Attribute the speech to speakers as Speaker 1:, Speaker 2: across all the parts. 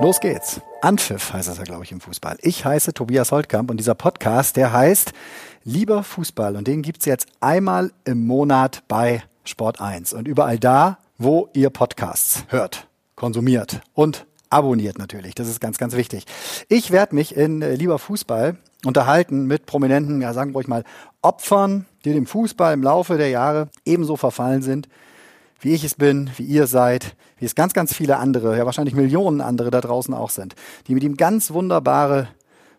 Speaker 1: Los geht's. Anpfiff heißt das ja, glaube ich, im Fußball. Ich heiße Tobias Holtkamp und dieser Podcast, der heißt Lieber Fußball und den gibt's jetzt einmal im Monat bei Sport 1 und überall da, wo ihr Podcasts hört, konsumiert und abonniert natürlich. Das ist ganz, ganz wichtig. Ich werde mich in äh, Lieber Fußball unterhalten mit prominenten, ja, sagen wir ruhig mal, Opfern die dem Fußball im Laufe der Jahre ebenso verfallen sind, wie ich es bin, wie ihr seid, wie es ganz, ganz viele andere, ja wahrscheinlich Millionen andere da draußen auch sind, die mit ihm ganz wunderbare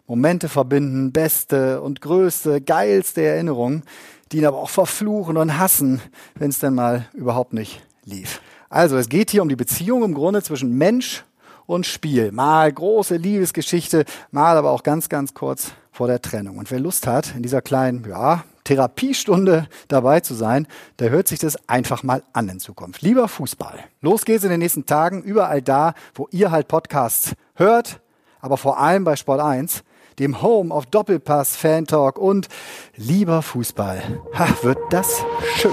Speaker 1: Momente verbinden, beste und größte, geilste Erinnerungen, die ihn aber auch verfluchen und hassen, wenn es denn mal überhaupt nicht lief. Also es geht hier um die Beziehung im Grunde zwischen Mensch und Spiel. Mal große Liebesgeschichte, mal aber auch ganz, ganz kurz vor der Trennung. Und wer Lust hat, in dieser kleinen, ja, Therapiestunde dabei zu sein, der hört sich das einfach mal an in Zukunft. Lieber Fußball. Los geht's in den nächsten Tagen, überall da, wo ihr halt Podcasts hört, aber vor allem bei Sport 1, dem Home of Doppelpass, Fan Talk und lieber Fußball. Ha, wird das schön.